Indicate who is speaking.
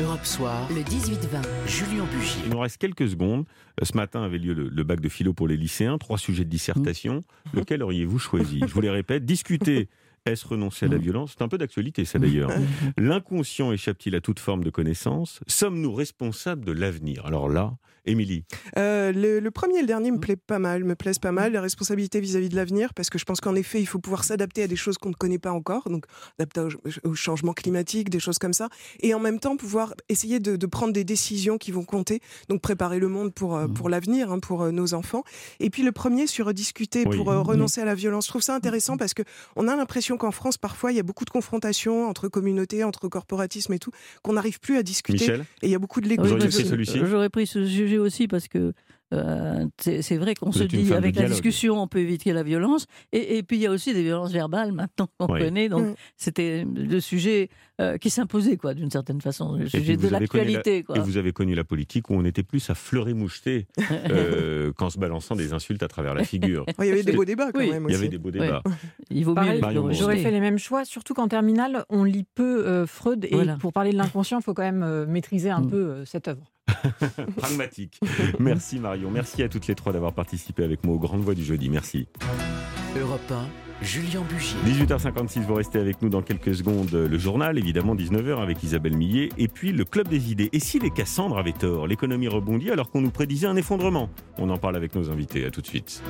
Speaker 1: Europe Soir, le 18-20, Julien Bugier.
Speaker 2: Il nous reste quelques secondes. Euh, Ce matin avait lieu le, le bac de philo pour les lycéens, trois sujets de dissertation. Lequel auriez-vous choisi? Je vous les répète, discuter. Est-ce renoncer à la violence C'est un peu d'actualité, ça d'ailleurs. L'inconscient échappe-t-il à toute forme de connaissance? Sommes-nous responsables de l'avenir? Alors là, Émilie,
Speaker 3: Euh, le, le premier et le dernier me plaît pas mal, me plaisent pas mal. Les responsabilités vis-à-vis de l'avenir, parce que je pense qu'en effet, il faut pouvoir s'adapter à des choses qu'on ne connaît pas encore, donc adapter au, au changement climatique, des choses comme ça, et en même temps pouvoir essayer de, de prendre des décisions qui vont compter, donc préparer le monde pour, euh, pour l'avenir, hein, pour euh, nos enfants. Et puis le premier sur discuter
Speaker 2: Oui.
Speaker 3: pour renoncer à la violence, je trouve ça intéressant parce que on a l'impression qu'en France, parfois, il y a beaucoup de confrontations entre communautés, entre corporatismes et tout, qu'on n'arrive plus à discuter,
Speaker 2: Michel
Speaker 3: et il y a beaucoup de
Speaker 4: je-
Speaker 2: celui-ci?
Speaker 4: J'aurais pris ce sujet aussi parce que euh, c'est vrai qu'on se dit avec la discussion on peut éviter la violence et, et puis il y a aussi des violences verbales maintenant qu'on
Speaker 2: Oui.
Speaker 4: connaît donc
Speaker 3: Mm.
Speaker 4: c'était le sujet euh, qui s'imposait quoi d'une certaine façon le
Speaker 2: Et
Speaker 4: sujet de
Speaker 2: la-
Speaker 4: l'actualité quoi.
Speaker 2: Et vous avez connu la politique où on était plus à fleurer moucheté euh, qu'en se balançant des insultes à travers la figure.
Speaker 3: Il y avait des beaux débats quand
Speaker 4: Oui.
Speaker 3: même
Speaker 2: Il y
Speaker 3: aussi.
Speaker 2: avait des beaux débats.
Speaker 4: Il vaut mieux
Speaker 5: Pareil.
Speaker 2: Bourget.
Speaker 5: J'aurais fait les mêmes choix, surtout qu'en terminale, on lit peu euh, Freud. Et
Speaker 4: Voilà.
Speaker 5: pour parler de l'inconscient, il faut quand même euh, maîtriser un
Speaker 4: Mm.
Speaker 5: peu euh, cette œuvre.
Speaker 2: Pragmatique. Merci Marion. Merci à toutes les trois d'avoir participé avec moi aux Grandes Voix du jeudi. Merci.
Speaker 1: Europe 1, Julien Bugier.
Speaker 2: 18h56, vous restez avec nous dans quelques secondes. Le journal, évidemment, 19h avec Isabelle Millet. Et puis le Club des idées. Et si les Cassandres avaient tort L'économie rebondit alors qu'on nous prédisait un effondrement? On en parle avec nos invités. À tout de suite.